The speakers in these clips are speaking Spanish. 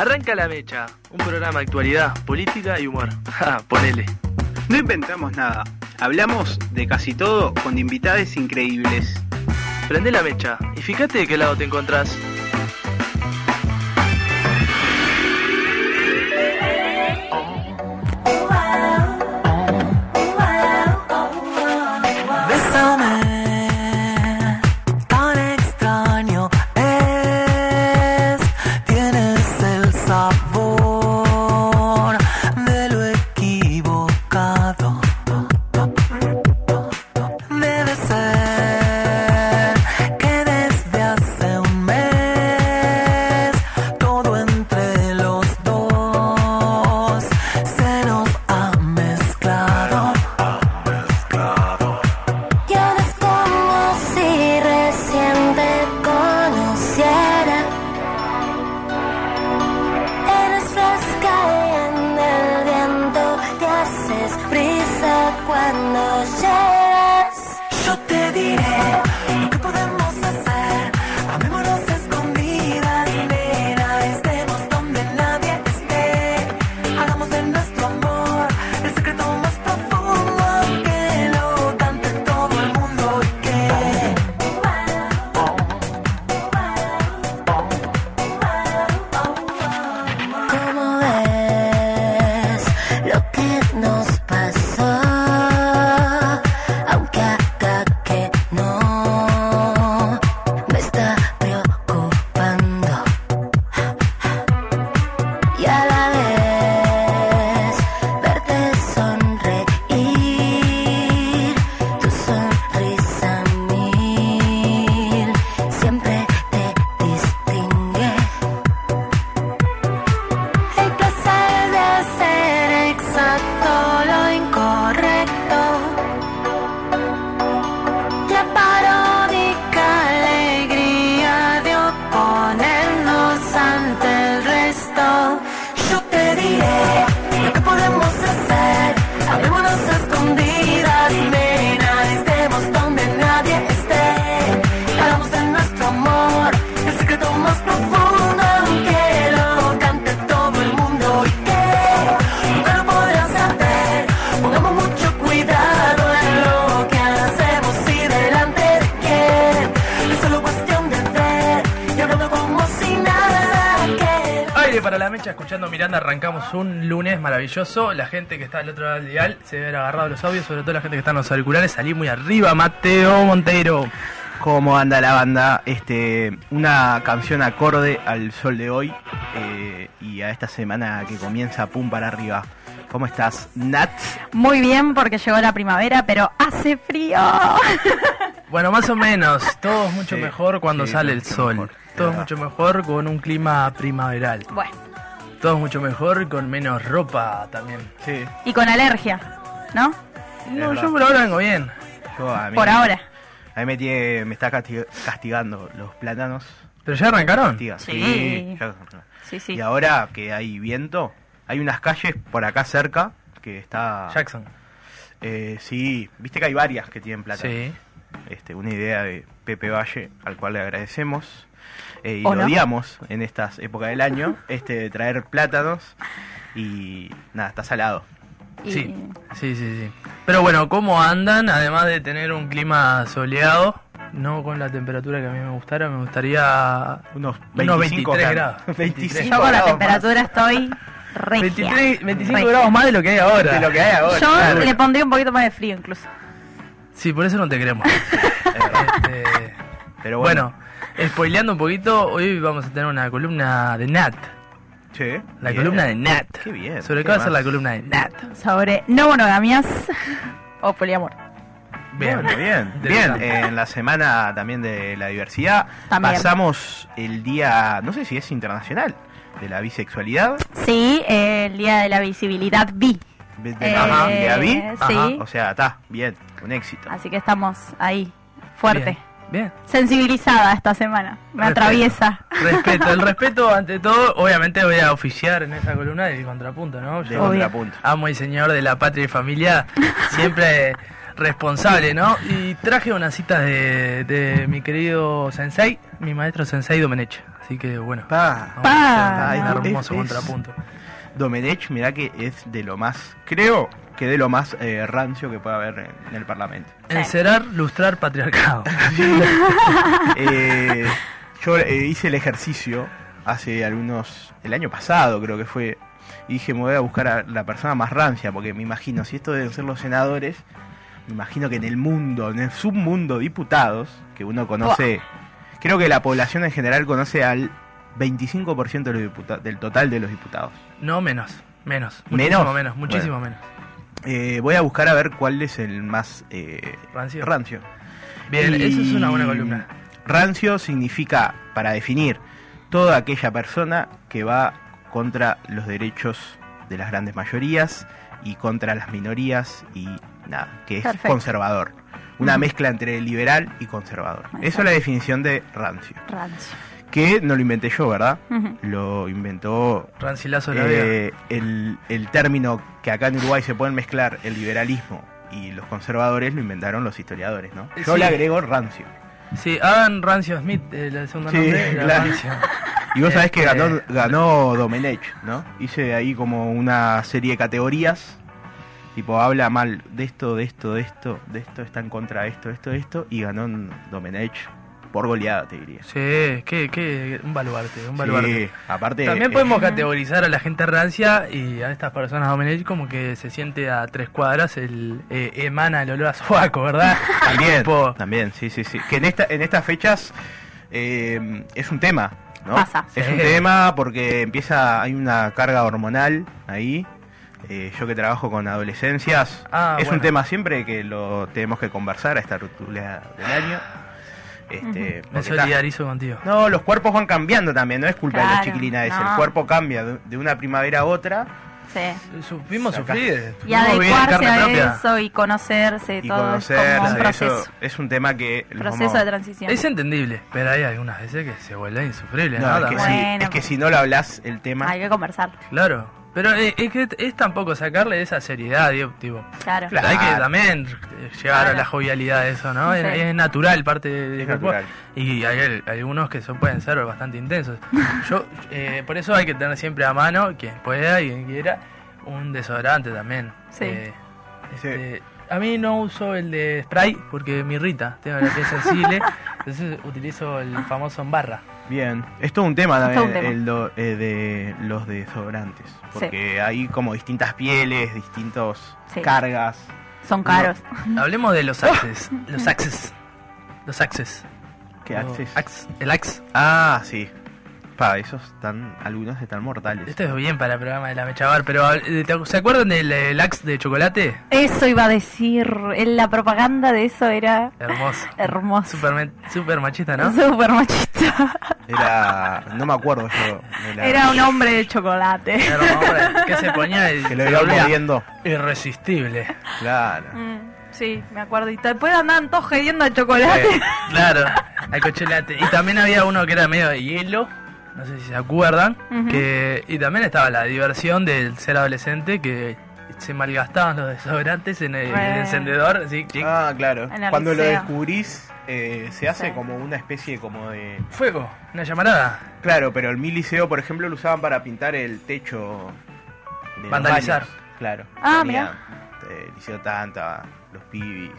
Arranca la mecha, un programa de actualidad, política y humor. Ja, ponele. No inventamos nada. Hablamos de casi todo con invitades increíbles. Prende la mecha y fíjate de qué lado te encontrás. Maravilloso. La gente que está al otro lado del dial se debe haber agarrado los audios, sobre todo la gente que está en los auriculares. Salí muy arriba, Mateo Monteiro. ¿Cómo anda la banda? Este, una canción acorde al sol de hoy eh, y a esta semana que comienza pum para arriba. ¿Cómo estás, Nat? Muy bien porque llegó la primavera, pero hace frío. Bueno, más o menos, todo es mucho Sí, mejor cuando sí, sale el sol. mejor, todo es mucho mejor con un clima primaveral. Bueno, Todo mucho mejor con menos ropa también. Sí. y con alergia, ¿no? No, yo por ahora vengo bien. Yo, a mí- Por ahora. A mí me, tiene- me está casti- castigando los plátanos. ¿Pero ya arrancaron? Sí. ya- Sí, sí. Y ahora que hay viento, hay unas calles por acá cerca que está... Jackson. Eh, sí, viste que hay varias que tienen plátanos. Sí. este, una idea de Pepe Valle, al cual le agradecemos. Eh, y ¿O lo no? odiamos en estas épocas del año, este de traer plátanos. Y nada, está salado. Y- Sí, sí, sí, sí. Pero bueno, ¿cómo andan? Además de tener un clima soleado, no con la temperatura que a mí me gustara, me gustaría Unos Unos 25 23 grados. grados. 25 Yo con la temperatura estoy regia. 23, 25 Regia. grados más de lo que hay ahora. más de lo que hay ahora. Yo claro. le pondría un poquito más de frío incluso. Sí, por eso no te queremos. Este, Pero bueno, bueno, spoileando un poquito, hoy vamos a tener una columna de Nat. sí, La bien. columna de Nat. Qué bien. ¿Sobre ¿Qué va a ser la columna de Nat? Sobre no monogamias o poliamor. Bueno, bien. De Bien, verdad. en la semana también de la diversidad También. pasamos el día, no sé si es internacional, de la bisexualidad. Sí, eh, el día de la visibilidad bi. De, de Eh, la, de la bi. sí. Ajá, O sea, está, bien, un éxito. Así que estamos ahí, fuerte. Bien. Sensibilizada esta semana. Me Respeto. atraviesa. Respeto, el respeto ante todo, obviamente voy a oficiar en esa columna del contrapunto, ¿no? De contrapunto. amo y señor de la patria y familia, siempre responsable, ¿no? Y traje unas citas de, de mi querido sensei, mi maestro sensei Domenech. Así que bueno, Pa. vamos a Pa. hacer un hermoso es- es- contrapunto. Domenech, mirá que es de lo más, creo que de lo más eh, rancio que puede haber en, en el Parlamento. Encerar, lustrar, patriarcado. Eh, yo eh, hice el ejercicio hace algunos, el año pasado creo que fue, y dije me voy a buscar a la persona más rancia, porque me imagino, si esto deben ser los senadores, me imagino que en el mundo, en el submundo diputados, que uno conoce, creo que la población en general conoce al 25% de los del total de los diputados. No menos, menos. ¿Menos? Muchísimo menos, muchísimo Bueno. menos. Eh, voy a buscar a ver cuál es el más eh, Rancio. rancio. Bien, Y eso es una buena columna. Rancio significa, para definir, toda aquella persona que va contra los derechos de las grandes mayorías y contra las minorías y nada, que es Perfecto. conservador. Una mezcla entre liberal y conservador. Eso es la definición de rancio. Rancio. Que no lo inventé yo, ¿verdad? Lo inventó Rancilazo de la eh, el, el término que acá en Uruguay se pueden mezclar el liberalismo y los conservadores lo inventaron los historiadores, ¿no? Yo Sí. le agrego rancio. Sí, Adam Rancio Smith, el segundo Sí, nombre claro. Rancio. Y vos sabés que Este- ganó, ganó Domenech, ¿no? Hice ahí como una serie de categorías. Tipo, habla mal de esto, de esto, de esto, de esto, está en contra de esto, esto, de esto. Y ganó Domenech por goleada, te diría. Sí, que, que un baluarte, un baluarte. Sí, aparte. También eh, podemos categorizar a la gente rancia y a estas personas Domenech como que se siente a tres cuadras, el eh, emana el olor a sobaco, ¿verdad? También, también, sí, sí, sí. Que en, esta, en estas fechas eh, es un tema, ¿no? Pasa. Es Sí. un tema porque empieza, hay una carga hormonal ahí. Eh, yo que trabajo con adolescencias, Ah, es un tema siempre que lo tenemos que conversar a esta ruptura del año. Este, me solidarizo contigo. no, los cuerpos van cambiando también, no es culpa de los Claro, chiquilines, es no. el cuerpo cambia de, de una primavera a otra Sí. Supimos sufrir. Y adecuarse a propia. eso y conocerse, y todo conocer, es como un eso proceso. es un tema que Proceso vamos- de transición. Es entendible, pero hay algunas veces que se vuelve insufrible, No, ¿no? es, que si, Bueno, es que si no lo hablas el tema, Hay que conversar. Claro. Pero eh, es que es tampoco sacarle esa seriedad, digo, tipo. Claro. Claro. Hay que también llegar a la jovialidad de eso, ¿no? Es, Sí. es natural, parte de Es natural. Y hay, hay algunos que son, pueden ser bastante intensos. Yo, eh, por eso hay que tener siempre a mano, quien pueda y quien quiera, un desodorante también. Sí. Eh, Sí. este, a mí no uso el de spray porque me irrita, tengo la piel sensible, entonces utilizo el famoso en barra. Bien. Es todo un tema también un tema. el do- eh, de los desodorantes. Porque hay como distintas pieles, distintos Sí. cargas. Son caros. Hablemos de los axes, los axes, los axes. ¿Qué axes? ax- el axe. Ah, sí. Pa, esos están, algunos están mortales. Esto es bien para el programa de la Mechabar, pero eh, ¿te- ¿se acuerdan del el axe de chocolate? Eso iba a decir. en La propaganda de eso era Hermoso. hermoso. Super, super machista, ¿no? Súper machista. Era, no me acuerdo yo. de la- Era un hombre de chocolate. Que se ponía y Que lo volvía moviendo. irresistible. Claro. Mm, sí, me acuerdo. Y después andaban todos gediendo de chocolate. Eh, Claro, al cochelate. Y también había uno que era medio de hielo, no sé si se acuerdan. Que Y también estaba la diversión del ser adolescente que se malgastaban los desodorantes en el, encendedor. Ah, claro. En Cuando lo descubrís, eh, se hace Sí. como una especie como de... Fuego, una llamarada. Claro, pero el mi liceo, por ejemplo, lo usaban para pintar el techo. de los Vandalizar. baños. Claro. Ah, Ponía, eh, Liceo Tanta, los pibis,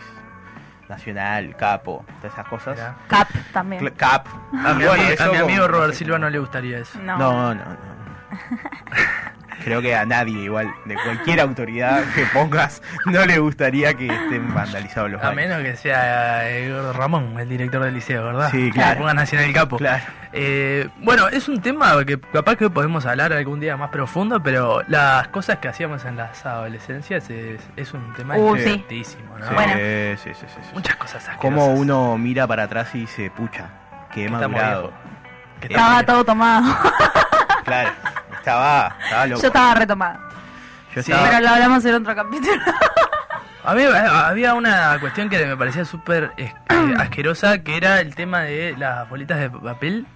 Nacional, Capo, todas esas cosas. Cap también. Cl- Cap. A mi, Bueno, eso a mi amigo Robert Silva no le gustaría eso. No. No, no, no. Creo que a nadie, igual, de cualquier autoridad que pongas, no le gustaría que estén vandalizados los A baños. menos que sea eh, Gordo Ramón, el director del liceo, ¿verdad? Sí, Que claro. le pongan así en el capo. Claro. Eh, bueno, es un tema que capaz que podemos hablar algún día más profundo, pero las cosas que hacíamos en las adolescencias es, es un tema Uh, sí. ¿no? Sí, Bueno. sí, sí, sí, sí. Muchas cosas asquerosas. Como uno mira para atrás y dice, pucha, que he Que madurado. Que Estaba todo tomado. Claro, estaba, estaba loco. Yo estaba retomada. Yo Sí, estaba- Pero lo hablamos en otro capítulo. A mí eh, había una cuestión que me parecía súper eh, eh, asquerosa, que era el tema de las bolitas de papel.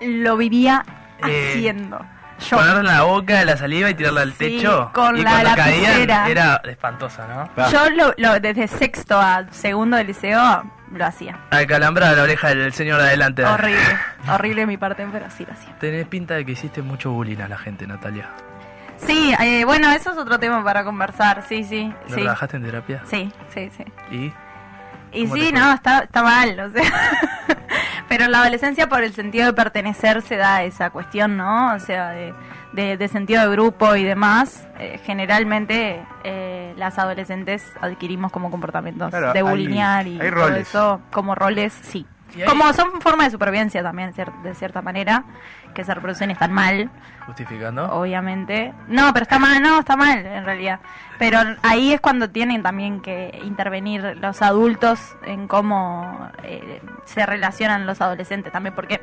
lo vivía Eh, haciendo. Yo. Ponerla en la boca, la saliva y tirarla al Sí, techo. con y la cuando caían era espantosa, ¿no? Ah. Yo lo, lo- desde sexto a segundo del liceo lo hacía. Acalambrada la oreja del señor de adelante. Horrible. Horrible mi parte, pero sí lo hacía. Tenés pinta de que hiciste mucho bullying a la gente, Natalia. Sí, eh, bueno, eso es otro tema para conversar. Sí, sí. ¿Lo Sí, trabajaste en terapia? sí, sí. sí. ¿Y? Y ¿Cómo sí, no, está, está mal, o sea. Pero en la adolescencia, por el sentido de pertenecer, se da esa cuestión, ¿no? O sea, de, de- de sentido de grupo y demás. eh, generalmente, eh, las adolescentes adquirimos como comportamientos Claro, de bulinear y hay todo roles. eso, como roles, sí. Como son forma de supervivencia también, de cierta manera, que se reproducen están mal, ¿Justificando? obviamente. No, pero está mal, no, está mal en realidad. Pero ahí es cuando tienen también que intervenir los adultos en cómo eh, se relacionan los adolescentes también, porque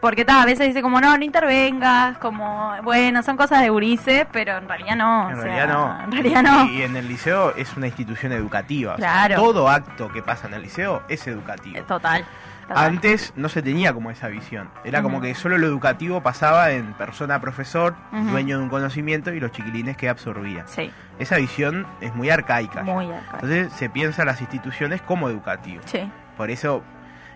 porque ta, a veces dice como no, no intervengas, como bueno, son cosas de gurises, pero en realidad no. En o realidad sea, no. En realidad no. Y en el liceo es una institución educativa. o sea, Claro. todo acto que pasa en el liceo es educativo. Total. Antes no se tenía como esa visión. Era como que solo lo educativo pasaba en persona-profesor, Ujú. dueño de un conocimiento y los chiquilines que absorbían. Sí, Esa visión es muy arcaica. ya. muy arcaico. Entonces se piensa las instituciones como educativo. Sí. Por eso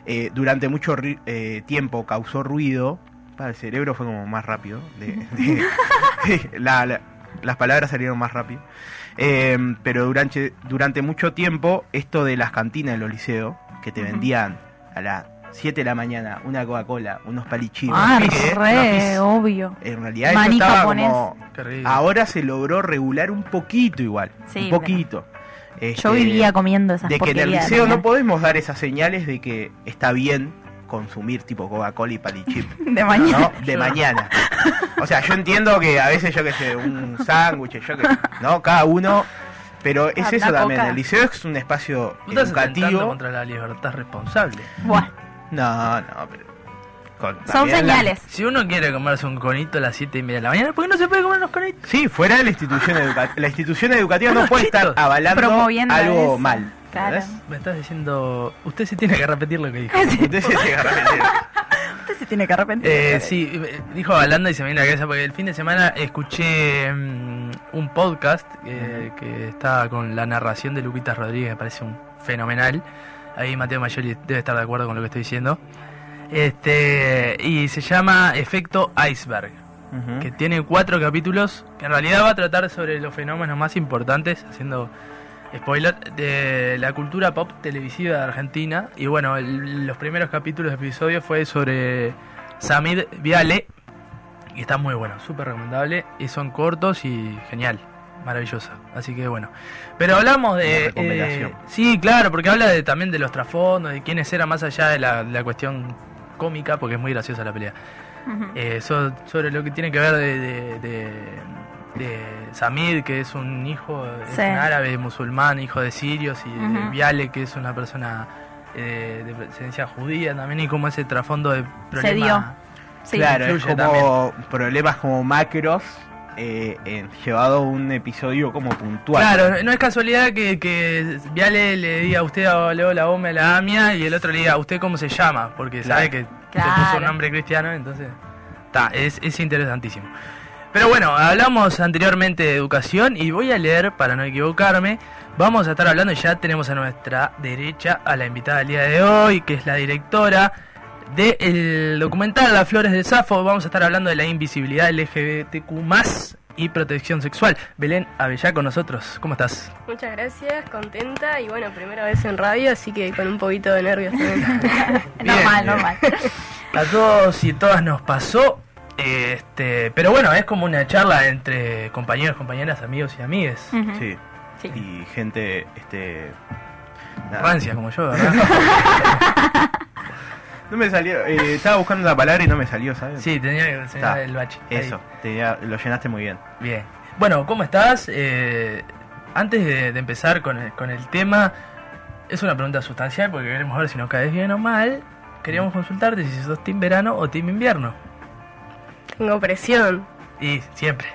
eh, durante mucho eh, tiempo causó ruido. Para el cerebro fue como más rápido. de- de- la- la- las palabras salieron más rápido. Eh, pero durante, durante mucho tiempo, esto de las cantinas de los liceos, que te vendían a las 7 de la mañana una Coca-Cola, unos palichinos, Ah, re, obvio. en realidad eso estaba japonés. como... Ahora se logró regular un poquito igual. Sí, un poquito. Yo Este, vivía comiendo esas de que en el liceo no podemos dar esas señales de que está bien consumir tipo Coca-Cola y palichip. de mañana. ¿no? De mañana. O sea, yo entiendo que a veces yo que sé, un sándwich, yo que ¿no? Cada uno. Pero es Habla eso también. coca. El liceo es un espacio Vos estás educativo. contra la libertad responsable. Buah, No, no, pero. con- son también la- señales. Si uno quiere comerse un conito a las 7 y media de la mañana, ¿por qué no se puede comer unos conitos? Sí, fuera de la institución educativa. La institución educativa no Unos puede estar avalando Promoviendo algo eso. mal. Claro. ¿entendés? Me estás diciendo. Usted se tiene que repetir lo que dijo. Usted Usted se tiene que arrepentir. Eh, sí, eh, dijo Balanda y se me viene la cabeza porque el fin de semana escuché mm, un podcast eh, que está con la narración de Lupita Rodríguez, me parece un fenomenal. Ahí Mateo Mayoli debe estar de acuerdo con lo que estoy diciendo. Este, y se llama Efecto Iceberg, que tiene cuatro capítulos, que en realidad va a tratar sobre los fenómenos más importantes, haciendo spoiler, de la cultura pop televisiva de Argentina. Y bueno, el- los primeros capítulos de episodio fue sobre Samid Viale, y está muy bueno, súper recomendable, y son cortos y genial. Maravillosa, así que bueno. Pero hablamos de. Eh, sí, claro, porque habla de, también de los trasfondos, de quiénes eran más allá de la, de la cuestión cómica, porque es muy graciosa la pelea. Eh, so- sobre lo que tiene que ver de, de, de- de Samid, que es un hijo, es un árabe musulmán, hijo de sirios, y de. Viale, que es una persona eh, de presencia judía también, y como ese trasfondo de dio. problema. Sí. Claro, es como problemas como macros eh, en- llevado a un episodio como puntual. Claro, no es casualidad que, que Viale le diga a usted a Leo la Ome la Amia y el otro le diga a usted cómo se llama, porque Claro. sabe que se Claro. puso un nombre cristiano, entonces está, es, es interesantísimo. Pero bueno, hablamos anteriormente de educación y voy a leer, para no equivocarme, vamos a estar hablando y ya tenemos a nuestra derecha a la invitada del día de hoy, que es la directora del documental Las Flores de Safo. Vamos a estar hablando de la invisibilidad LGBTQ y protección sexual. Belén Avellá con nosotros, ¿cómo estás? Muchas gracias, contenta y bueno, primera vez en radio, así que con un poquito de nervios normal, normal. A todos y todas nos pasó. Este, pero bueno, es como una charla entre compañeros, compañeras, amigos y amigues. Sí. Sí. Y gente, este. nada. Rancia como yo, ¿verdad? No me salió, eh, estaba buscando la palabra y no me salió, ¿sabes? sí, tenía que enseñar Está, el bache. Eso, tenía- lo llenaste muy bien. Bien. Bueno, ¿cómo estás? Eh, antes de, de empezar con el, con el tema, es una pregunta sustancial porque queremos ver si nos caes bien o mal. Queríamos consultarte si sos team verano o team invierno. Tengo presión Y siempre.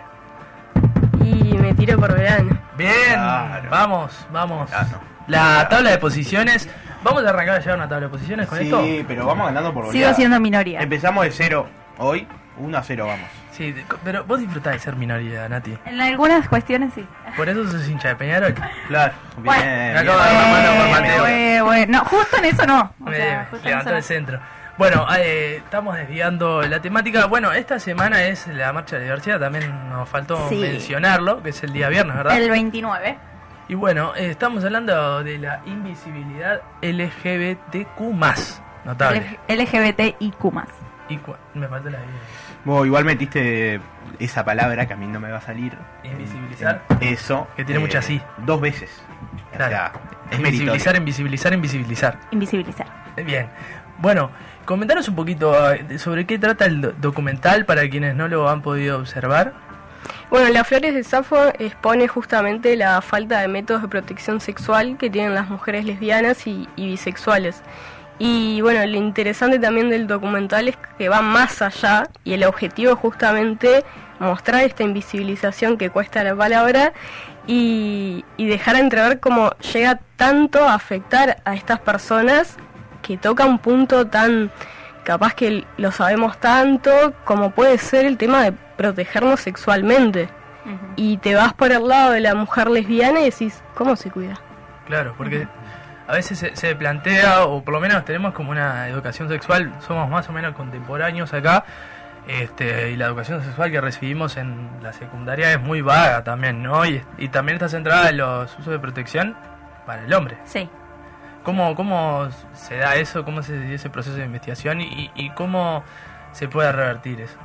y me tiro por verano. Bien, Claro. vamos, vamos. Claro. La tabla de posiciones. Vamos a arrancar a llevar una tabla de posiciones con esto. Sí, pero vamos ganando por Sigo siendo minoría. Empezamos de cero. Hoy 1 a 0 vamos. Sí, pero vos disfrutás de ser minoría, Nati. En algunas cuestiones sí. Por eso sos hincha de Peñarol. Claro. Bueno. bien, Me bien. acabo de dar la mano por Bueno, Mateo. bueno, bueno. No, justo en eso no. O sea, justo en levantó eso el centro. Bueno, eh, estamos desviando la temática. Bueno, esta semana es la marcha de la diversidad, también nos faltó Sí. mencionarlo, que es el día viernes, no. ¿verdad? El 29. Y bueno, eh, estamos hablando de la invisibilidad LGBTQ+. Notable. LGBTIQ. Y me falta la I. Vos igual metiste esa palabra que a mí no me va a salir. Invisibilizar. Eso. eh, Que tiene mucha sí. Dos veces. O Claro. sea, es invisibilizar, meritorio. invisibilizar, invisibilizar. Invisibilizar. Bien. Bueno, comentaros un poquito eh, sobre qué trata el do- documental para quienes no lo han podido observar. Bueno, Las Flores de Safo expone justamente la falta de métodos de protección sexual que tienen las mujeres lesbianas y, y bisexuales. Y bueno, lo interesante también del documental es que va más allá y el objetivo es justamente mostrar esta invisibilización que cuesta la palabra y, y dejar entrever cómo llega tanto a afectar a estas personas que toca un punto tan capaz que lo sabemos tanto como puede ser el tema de protegernos sexualmente. Y te vas por el lado de la mujer lesbiana y decís, ¿cómo se cuida? Claro, porque a veces se, se plantea, o por lo menos tenemos como una educación sexual, somos más o menos contemporáneos acá, este, y la educación sexual que recibimos en la secundaria es muy vaga también, ¿no? Y, y también está centrada en los usos de protección para el hombre. Sí. ¿Cómo, cómo se da eso? ¿Cómo se dio ese proceso de investigación? ¿Y, y cómo se puede revertir eso?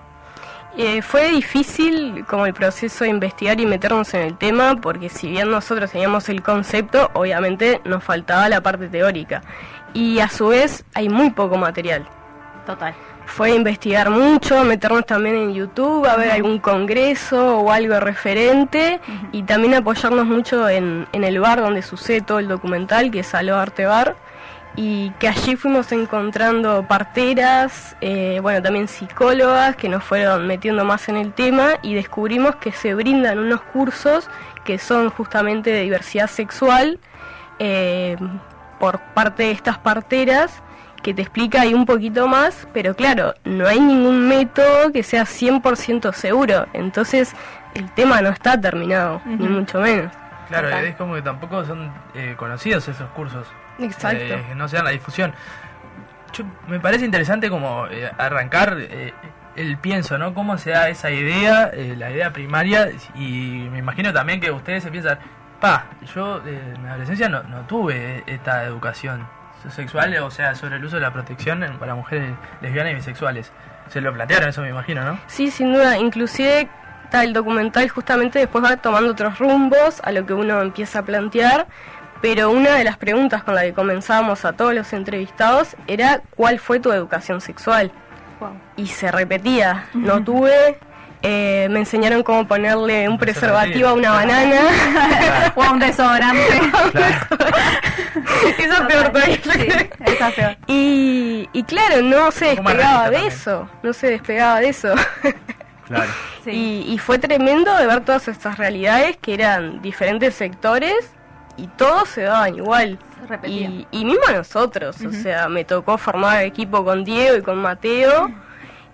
Eh, fue difícil como el proceso de investigar y meternos en el tema porque si bien nosotros teníamos el concepto, obviamente nos faltaba la parte teórica. Y a su vez hay muy poco material. Total. Fue investigar mucho, meternos también en YouTube, a ver algún congreso o algo referente y también apoyarnos mucho en, en el bar donde sucede todo el documental, que es Alo Arte Bar, y que allí fuimos encontrando parteras, eh, bueno, también psicólogas que nos fueron metiendo más en el tema y descubrimos que se brindan unos cursos que son justamente de diversidad sexual eh, por parte de estas parteras que te explica ahí un poquito más, pero claro, no hay ningún método que sea 100% seguro, entonces el tema no está terminado, ni mucho menos. Claro, Total. es como que tampoco son eh, conocidos esos cursos. Exacto. Eh, que no se dan la difusión. Yo- me parece interesante como eh, arrancar eh, el pienso, ¿no? Cómo se da esa idea, eh, la idea primaria, y me imagino también que ustedes se piensan, pa, yo eh, en mi adolescencia no, no tuve esta educación sexual, o sea, sobre el uso de la protección para mujeres lesbianas y bisexuales. Se lo plantearon eso, me imagino, ¿no? Sí, sin duda, inclusive el documental justamente después va tomando otros rumbos a lo que uno empieza a plantear, pero una de las preguntas con la que comenzábamos a todos los entrevistados era ¿cuál fue tu educación sexual? Wow. y se repetía. No tuve, eh, me enseñaron cómo ponerle un preservativo a una banana. o a un desodorante. Eso es peor todavía. Sí, esa es peor. Y, y claro, no se despegaba de eso, no se despegaba de eso. Claro. Sí. Y, y fue tremendo de ver todas estas realidades que eran diferentes sectores y todos se daban igual. Se. Y, y mismo a nosotros, o sea, me tocó formar equipo con Diego y con Mateo.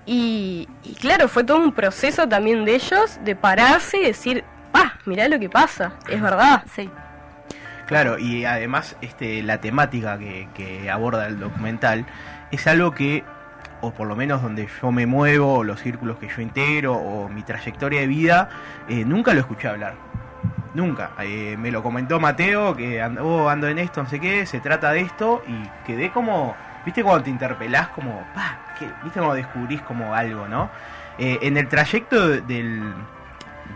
Y, y claro, fue todo un proceso también de ellos de pararse y decir, ah, mirá lo que pasa, es verdad. Sí. Claro, y además este, la temática que, que aborda el documental es algo que, o por lo menos donde yo me muevo, o los círculos que yo integro, o mi trayectoria de vida, eh, nunca lo escuché hablar. Nunca. Eh, me lo comentó Mateo, que ando, oh, ando en esto, no sé qué, se trata de esto, y quedé como, viste cuando te interpelás, como, pa, viste cuando descubrís como algo, ¿no? Eh, en el trayecto de- del,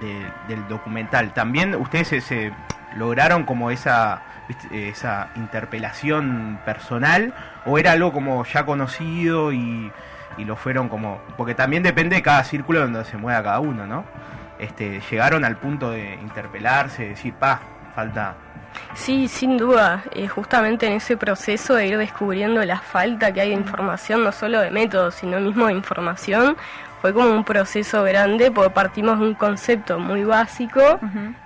de- del documental, también ustedes se, lograron como esa, esa interpelación personal, o era algo como ya conocido y, y lo fueron como, porque también depende de cada círculo donde se mueva cada uno, ¿no? Este, llegaron al punto de interpelarse, decir, pa, falta Sí, sin duda, eh, justamente en ese proceso de ir descubriendo la falta que hay de información, no solo de métodos, sino mismo de información, fue como un proceso grande porque partimos de un concepto muy básico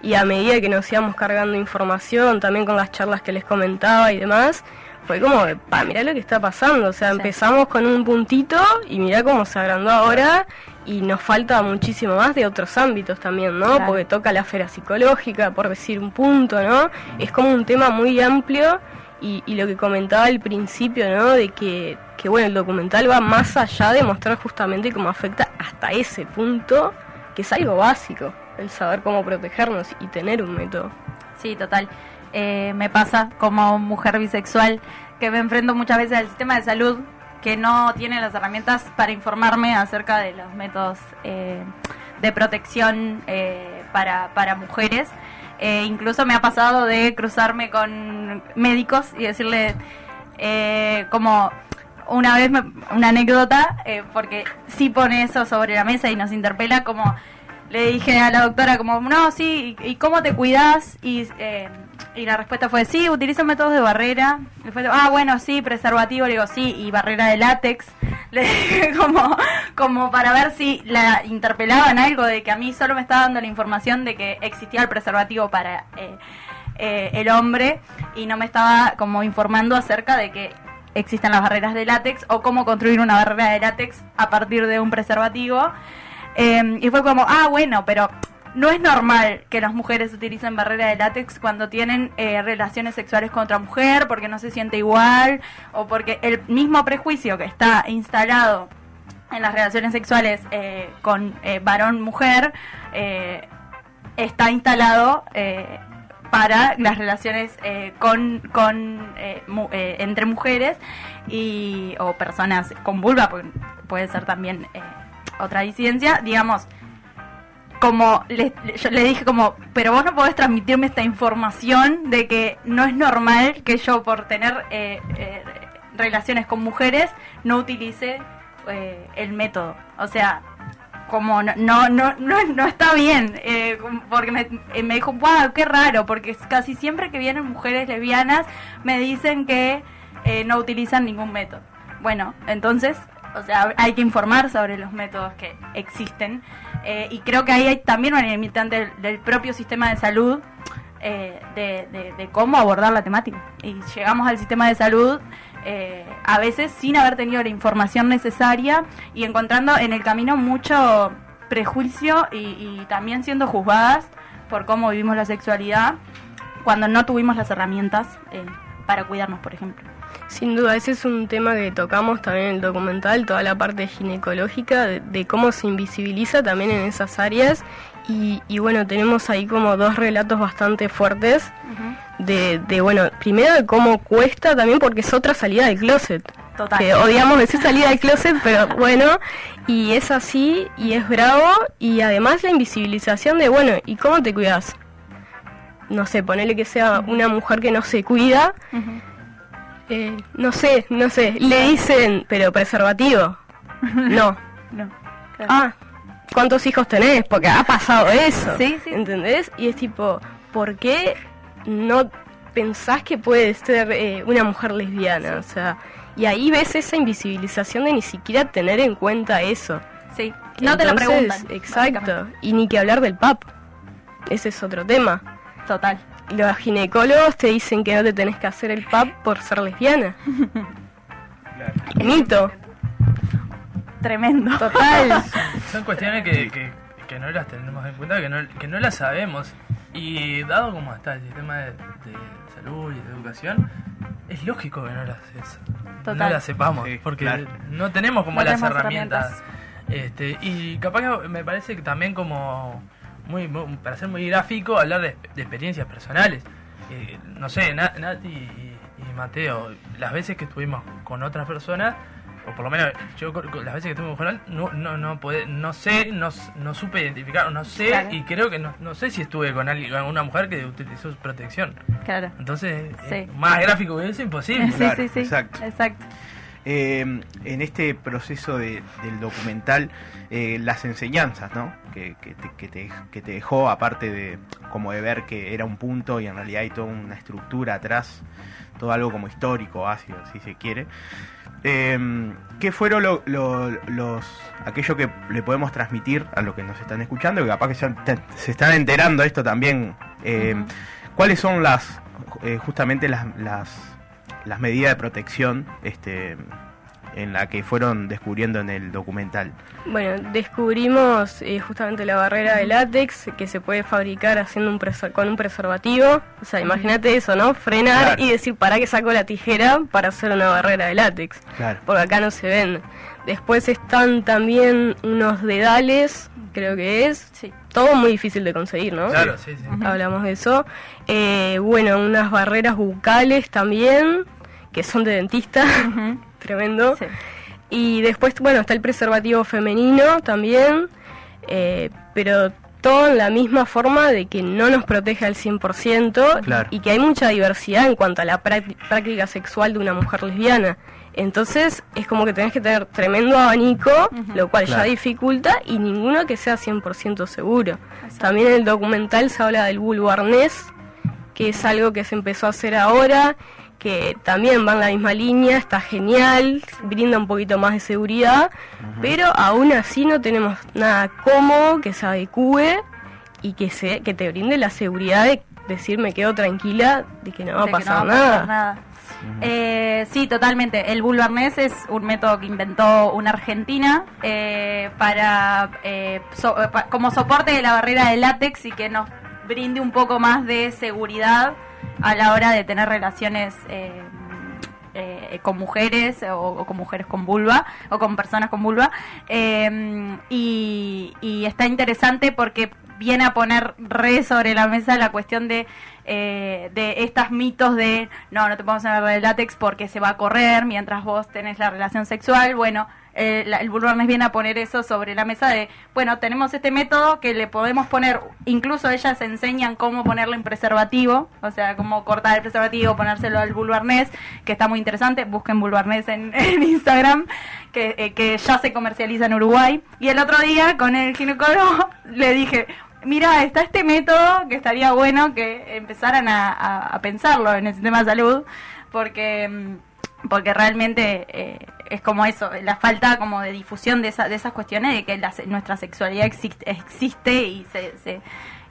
y a medida que nos íbamos cargando información, también con las charlas que les comentaba y demás, fue como, pa, mirá lo que está pasando. O sea, empezamos con un puntito y mirá cómo se agrandó ahora. Y nos falta muchísimo más de otros ámbitos también, ¿no? Claro. Porque toca la esfera psicológica, por decir un punto, ¿no? Es como un tema muy amplio. Y, y lo que comentaba al principio, ¿no? De que, que, bueno, el documental va más allá de mostrar justamente cómo afecta hasta ese punto, que es algo básico, el saber cómo protegernos y tener un método. Sí, total. Eh, me pasa como mujer bisexual que me enfrento muchas veces al sistema de salud que no tiene las herramientas para informarme acerca de los métodos eh, de protección eh, para, para mujeres. Eh, incluso me ha pasado de cruzarme con médicos y decirle eh, como una vez me- una anécdota eh, porque sí pone eso sobre la mesa y nos interpela como le dije a la doctora como no sí y, cómo te cuidas y eh, y la respuesta fue sí utilizo métodos de barrera y fue ah bueno sí preservativo le digo sí y barrera de látex le dije como como para ver si la interpelaban algo de que a mí solo me estaba dando la información de que existía el preservativo para eh, eh, el hombre y no me estaba como informando acerca de que existen las barreras de látex o cómo construir una barrera de látex a partir de un preservativo. Eh, y fue como, ah, bueno, pero no es normal que las mujeres utilicen barrera de látex cuando tienen eh, relaciones sexuales con otra mujer, porque no se siente igual, o porque el mismo prejuicio que está instalado en las relaciones sexuales eh, con eh, varón-mujer está instalado para las relaciones con, con entre mujeres y o personas con vulva, porque puede ser también otra disidencia, digamos, como le, yo le dije como, pero vos no podés transmitirme esta información de que no es normal que yo por tener eh, eh, relaciones con mujeres no utilice eh, el método. O sea, como no no no no, no está bien eh, porque me, me dijo wow qué raro porque casi siempre que vienen mujeres lesbianas me dicen que no utilizan ningún método bueno entonces o sea hay que informar sobre los métodos que existen eh, y creo que ahí hay también una limitante del, propio sistema de salud eh, de, de- de cómo abordar la temática y llegamos al sistema de salud eh, a veces sin haber tenido la información necesaria y encontrando en el camino mucho prejuicio y, y también siendo juzgadas por cómo vivimos la sexualidad cuando no tuvimos las herramientas eh, para cuidarnos, por ejemplo. Sin duda, ese es un tema que tocamos también en el documental, toda la parte ginecológica, de, de cómo se invisibiliza también en esas áreas. Y, y bueno, tenemos ahí como dos relatos bastante fuertes de, de, bueno, primero de cómo cuesta también porque es otra salida del closet. Total. Que odiamos decir salida del closet, pero bueno, y es así, y es bravo, y además la invisibilización de, bueno, ¿y cómo te cuidas? No sé, ponele que sea una mujer que no se cuida. Eh, no sé, no sé, le dicen, pero preservativo. No. No, claro. Ah, ¿cuántos hijos tenés? Porque ha pasado eso. Sí, sí. ¿Entendés? Y es tipo, ¿por qué no pensás que puede ser eh, una mujer lesbiana? O sea, y ahí ves esa invisibilización de ni siquiera tener en cuenta eso. sí. No te lo preguntan. Exacto. Y ni que hablar del PAP. Ese es otro tema. Total. Los ginecólogos te dicen que no te tenés que hacer el PAP por ser lesbiana. Mito. Tremendo. Total. Son cuestiones que, que, que no las tenemos en cuenta, que no, que no las sabemos. Y dado como está el sistema de, de salud y de educación, es lógico que no las, es- Total. no las sepamos, Sí, porque claro. no tenemos como No las tenemos herramientas. Este, y capaz que me parece que también como, muy, muy- para ser muy gráfico, hablar de, de experiencias personales. Eh, no sé, Na- Nati y, y Mateo, las veces que estuvimos con otras personas, o por lo menos yo las veces que estuvimos con él, no, no, no, puede- no sé, no, no supe identificar, no sé, Claro. y creo que no, no sé si estuve con alguien, con una mujer que utilizó su protección. Claro. Entonces, Sí. eh, más gráfico que eso, imposible. Sí, Claro, sí, sí. exacto. Exacto. Eh, en este proceso de- del documental, eh, las enseñanzas, ¿no? Que, que te, que, te, que te dejó, aparte de como de ver que era un punto y en realidad hay toda una estructura atrás, todo algo como histórico, ácido, si se quiere. Eh, ¿Qué fueron lo- lo- los aquello que le podemos transmitir a los que nos están escuchando, que capaz que se están enterando de esto también? Ujú. ¿Cuáles son las eh, justamente las, las las medidas de protección este, en la que fueron descubriendo en el documental. Bueno, descubrimos eh, justamente la barrera de látex que se puede fabricar haciendo un preser- con un preservativo. O sea, imagínate eso, ¿no? Frenar Claro. y decir, ¿para qué saco la tijera para hacer una barrera de látex? Claro. Porque acá no se ven. Después están también unos dedales, creo que es. Sí. Todo muy difícil de conseguir, ¿no? Claro, sí, sí. Hablamos de eso. Eh, bueno, unas barreras bucales también, que son de dentista. Tremendo. Sí. Y después, bueno, está el preservativo femenino también, eh, pero todo en la misma forma de que no nos protege al 100% Claro. y que hay mucha diversidad en cuanto a la práct- práctica sexual de una mujer lesbiana. Entonces es como que tenés que tener tremendo abanico, lo cual ya dificulta, y ninguno que sea 100% seguro. También en el documental se habla del vulvo arnés, que es algo que se empezó a hacer ahora, que también va en la misma línea, está genial, brinda un poquito más de seguridad, pero aún así no tenemos nada cómodo que se adecue y que, se, que te brinde la seguridad de decir me quedo tranquila de que no va a que pasar no va a nada. Eh, sí, totalmente. El vulva arnés es un método que inventó una argentina eh, para eh, so- eh, como soporte de la barrera de látex y que nos brinde un poco más de seguridad a la hora de tener relaciones eh, eh, con mujeres o, con mujeres con vulva o con personas con vulva. Eh, y, y está interesante porque viene a poner re sobre la mesa la cuestión de, eh, de estos mitos de no, no te podemos hablar de látex porque se va a correr mientras vos tenés la relación sexual. Bueno, eh, la- el viene a poner eso sobre la mesa de, bueno, tenemos este método que le podemos poner, incluso ellas enseñan cómo ponerle en preservativo, o sea, cómo cortar el preservativo, ponérselo al vulvarnés, que está muy interesante, busquen vulvarnés en, en Instagram, que, eh, que ya se comercializa en Uruguay. Y el otro día con el ginecólogo le dije, mira, está este método que estaría bueno que empezaran a, a- a pensarlo en el sistema de salud, porque... mm, porque realmente eh, es como eso, la falta como de difusión de, esa, de esas cuestiones de que la nuestra sexualidad existe, existe y se, se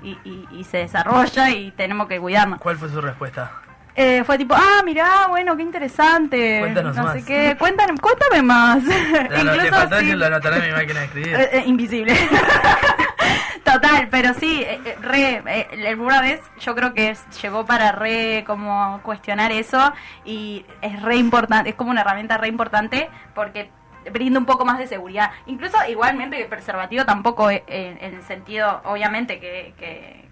y, y- y se desarrolla y tenemos que cuidarnos. ¿Cuál fue su respuesta? Eh, fue tipo, ah, mirá, bueno, qué interesante. Cuéntanos no más. sé qué, cuéntame, cuéntame más. Incluso lo mi máquina de escribir. eh, eh, invisible. Total, pero sí, eh, eh, re, eh, el Burades yo creo que llegó para re como cuestionar eso y es re importante, es como una herramienta re importante porque brinda un poco más de seguridad. Incluso igualmente el preservativo tampoco eh, en, el sentido, obviamente que,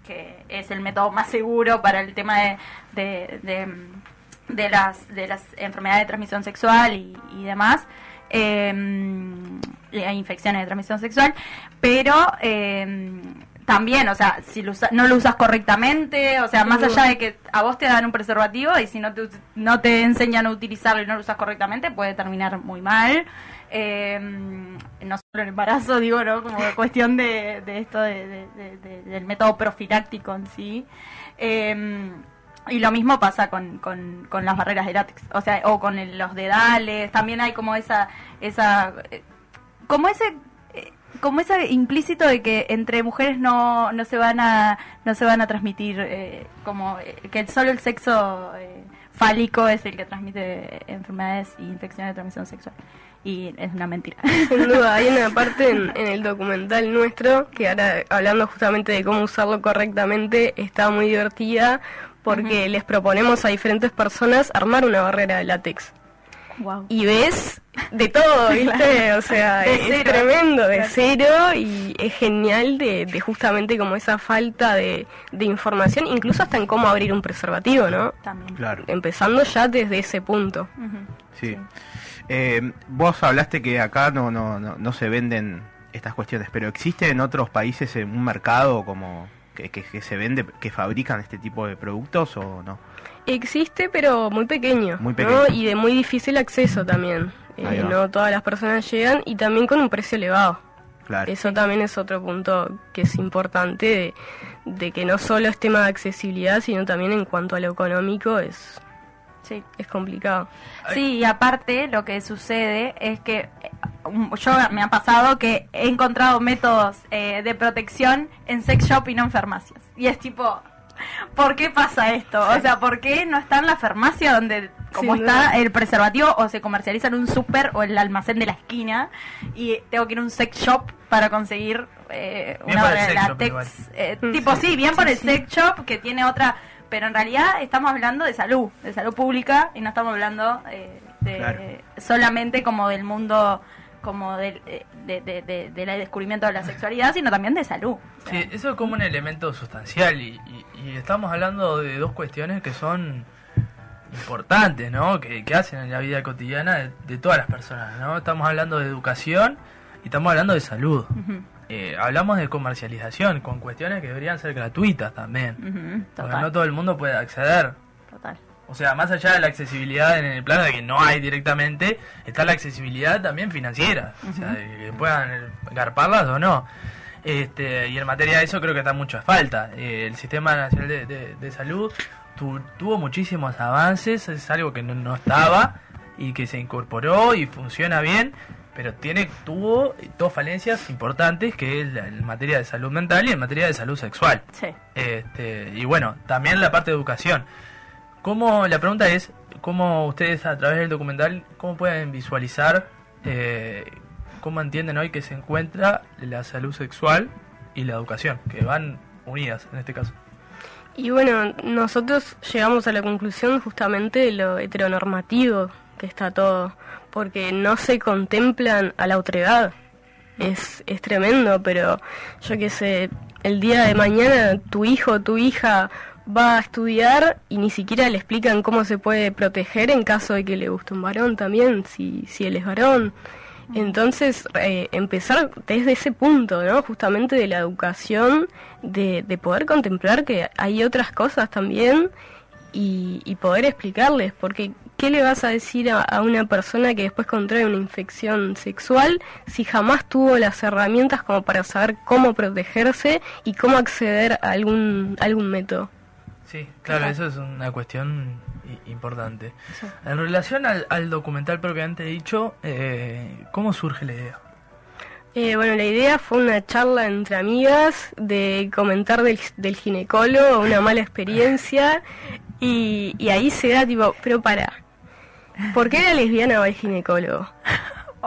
es el método más seguro para el tema de, de, las, de las enfermedades de transmisión sexual y, demás. Eh, hay infecciones de transmisión sexual, pero eh, también, o sea, si no lo usas correctamente, o sea, más allá de que a vos te dan un preservativo y si no te, no te enseñan a utilizarlo y no lo usas correctamente, puede terminar muy mal. Eh, no solo el embarazo, digo, ¿no? Como cuestión de, esto de- de- de- de- del método profiláctico en sí. Eh, y lo mismo pasa con, con, con las barreras de látex, o sea, o con los dedales, también hay como esa, esa, eh, como ese, eh, como ese implícito de que entre mujeres no, no se van a, no se van a transmitir, eh, como eh, que solo el sexo eh, fálico es el que transmite enfermedades y infecciones de transmisión sexual, y es una mentira. Sin duda, hay una parte en, en el documental nuestro que ahora hablando justamente de cómo usarlo correctamente está muy divertida porque les proponemos a diferentes personas armar una barrera de látex. Wow. Y ves de todo, ¿viste? O sea, De es cero. tremendo, de cero y es genial de, de justamente como esa falta de, de información, incluso hasta en cómo abrir un preservativo, ¿no? También. Claro. Empezando ya desde ese punto. Sí. Eh, vos hablaste que acá no, no, no, no se venden estas cuestiones, pero ¿existe en otros países un mercado como que, que- que se vende, que fabrican este tipo de productos o no? Existe, pero muy pequeño, Muy ¿no? pequeño. Y de muy difícil acceso también. Eh, no todas las personas llegan y también con un precio elevado. Claro. Eso también es otro punto que es importante de, de que no solo es tema de accesibilidad, sino también en cuanto a lo económico es, Sí. es complicado. Sí, y aparte lo que sucede es que um, yo me ha pasado que he encontrado métodos eh, de protección en sex shop y no en farmacias. Y es tipo, ¿Por qué pasa esto? O sea, ¿por qué no está en la farmacia donde como Sin está duda. el preservativo o se comercializa en un súper o en el almacén de la esquina y tengo que ir a un sex shop para conseguir eh, Bien una shop látex? igual. eh, Mm. tipo, sí, bien por el sí. sex shop que tiene otra... Pero en realidad estamos hablando de salud, de salud pública y no estamos hablando eh, de Claro. solamente como del mundo como del eh, de, de- descubrimiento de la sexualidad, sino también de salud. O sea, Sí, eso es como un elemento sustancial y, y- y estamos hablando de dos cuestiones que son importantes, ¿no? Que, que hacen en la vida cotidiana de, de todas las personas, ¿no? Estamos hablando de educación y estamos hablando de salud. Eh, hablamos de comercialización con cuestiones que deberían ser gratuitas también. Porque no todo el mundo puede acceder. total. O sea, más allá de la accesibilidad en el plano de que no hay directamente, está la accesibilidad también financiera. O sea, de que puedan eh, garparlas o no. Este, y en materia de eso creo que está mucha falta. Eh, el Sistema Nacional de, de- de Salud tu- tuvo muchísimos avances, es algo que no, no estaba y que se incorporó y funciona bien, pero tiene tuvo dos falencias importantes que es la, en materia de salud mental y en materia de salud sexual. Sí. Este, y bueno, también la parte de educación. ¿Cómo, la pregunta es, ¿cómo ustedes a través del documental, cómo pueden visualizar, eh, cómo entienden hoy que se encuentra la salud sexual y la educación, que van unidas en este caso? Y bueno, nosotros llegamos a la conclusión justamente de lo heteronormativo que está todo, porque no se contemplan a la otredad. Es, es tremendo, pero yo qué sé, el día de mañana tu hijo tu hija va a estudiar y ni siquiera le explican cómo se puede proteger en caso de que le guste un varón también, si, si él es varón. Entonces, eh, empezar desde ese punto, ¿no? Justamente de la educación, de, de poder contemplar que hay otras cosas también y, y poder explicarles, porque ¿qué le vas a decir a, a una persona que después contrae una infección sexual si jamás tuvo las herramientas como para saber cómo protegerse y cómo acceder a algún, algún método? Sí, claro, eso es una cuestión importante. En relación al, al documental propiamente dicho, eh, ¿cómo surge la idea? Eh, bueno, la idea fue una charla entre amigas de comentar del, del ginecólogo, una mala experiencia, y, y ahí se da tipo, pero para, ¿por qué la lesbiana va al ginecólogo?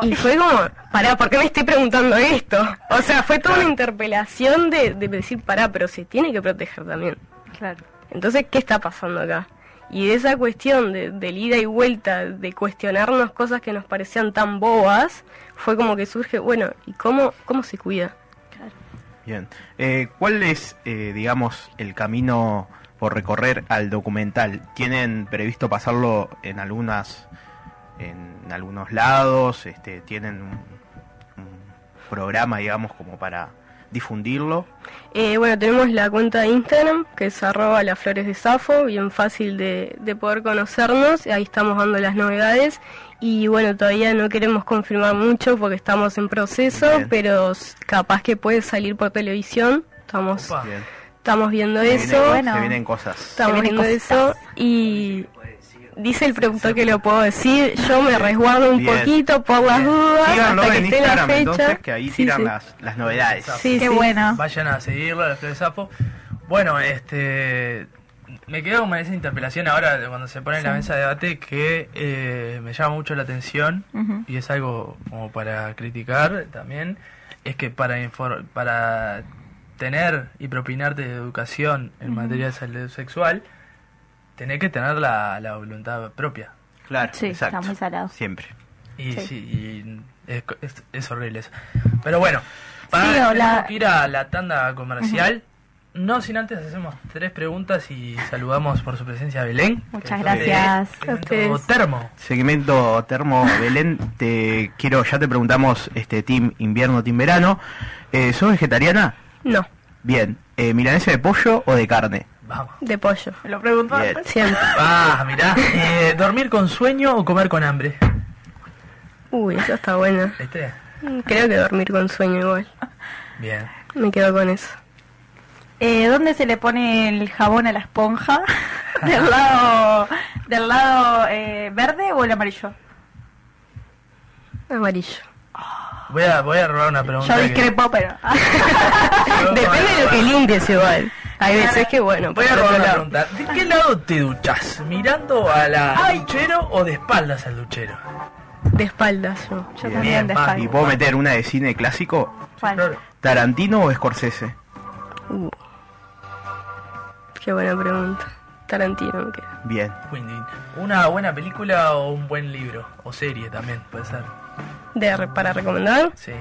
Y fue como, pará, ¿por qué me estoy preguntando esto? O sea, fue toda una interpelación de, de decir, pará, pero se tiene que proteger también. Claro. Entonces, ¿qué está pasando acá? Y de esa cuestión de, del ida y vuelta, de cuestionarnos cosas que nos parecían tan bobas, fue como que surge, bueno, ¿y cómo, cómo se cuida? Bien. Eh, ¿Cuál es, eh, digamos, el camino por recorrer al documental? ¿Tienen previsto pasarlo en algunas, en algunos lados? Este, ¿Tienen un, un programa, digamos, como para difundirlo? Eh, bueno, tenemos la cuenta de Instagram, que es arroba las flores de Safo, bien fácil de, de poder conocernos, ahí estamos dando las novedades. Y bueno, todavía no queremos confirmar mucho porque estamos en proceso, Bien. pero capaz que puede salir por televisión. Estamos, estamos viendo Se eso. vienen- Bueno. se vienen cosas. Estamos vienen viendo eso y dice el productor que lo puedo decir. Yo me resguardo un Bien. poquito por las dudas Síganlo hasta que en esté la Instagram, fecha. entonces, que ahí Sí, tiran sí. Las, las novedades. Sí, Qué sí. bueno. Vayan a seguirlo, a de sapo. Bueno, este. Me quedo con esa interpelación ahora cuando se pone en la mesa de debate que eh, me llama mucho la atención y es algo como para criticar también. Es que para, infor- para tener y propinarte de educación en materia de salud sexual, tenés que tener la, la voluntad propia. Claro, Sí, exacto. está muy salado. Siempre. Y Sí. sí, y es, es- es horrible eso. Pero bueno, para Sí, la- ir a la tanda comercial. No sin antes hacemos tres preguntas y saludamos por su presencia a Belén. Muchas gracias. A segmento Termo. Segmento Termo Belén, te quiero, ya te preguntamos, este team invierno, team verano. Eh, ¿Sos vegetariana? No, Bien. Eh, ¿Milanesa de pollo o de carne? Vamos. de pollo. Me lo pregunto Bien. antes. Siempre. Ah, mirá. Eh, ¿Dormir con sueño o comer con hambre? Uy, eso está bueno. ¿Viste? Creo que dormir con sueño igual. Bien. Me quedo con eso. Eh, ¿Dónde se le pone el jabón a la esponja? ¿Del lado, del lado eh, verde o el amarillo? Amarillo. Voy a, voy a robar una pregunta. Yo que- discrepo, pero... Depende de lo que limpies igual. Hay veces que, bueno, Voy a robar lado. pregunta. ¿De qué lado te duchas? ¿Mirando a la duchero o de espaldas al duchero? de espaldas yo. Yo Bien, también de. ¿Y puedo meter una de cine clásico? ¿Cuál? ¿Tarantino o Scorsese? Uh, qué buena pregunta. Tarantino me queda. Bien. ¿Una buena película o un buen libro? O serie también, puede ser. De, re- para recomendar, Sí.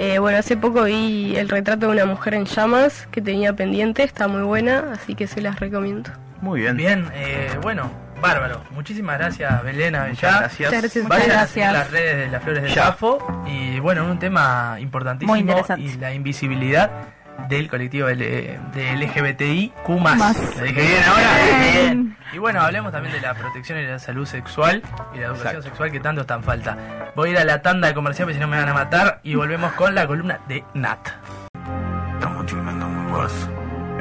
Eh, bueno, hace poco vi el retrato de una mujer en llamas que tenía pendiente, está muy buena, así que se las recomiendo. Muy bien. Bien, eh, bueno, bárbaro. Muchísimas gracias, Belena. Muchas Ya. gracias. Muchas gracias. Vayan Muchas a las redes de las flores del Ya. Safo. Y bueno, un tema importantísimo. Muy interesante. Y la invisibilidad del colectivo de LGBTI Q+. Más. ¿Lo dije bien ahora? Bien. Y bueno, hablemos también de la protección y la salud sexual y la educación Exacto. sexual que tanto está en falta. Voy a ir a la tanda de comercial porque si no me van a matar y volvemos con la columna de Nat. Estamos chingando muy guaso.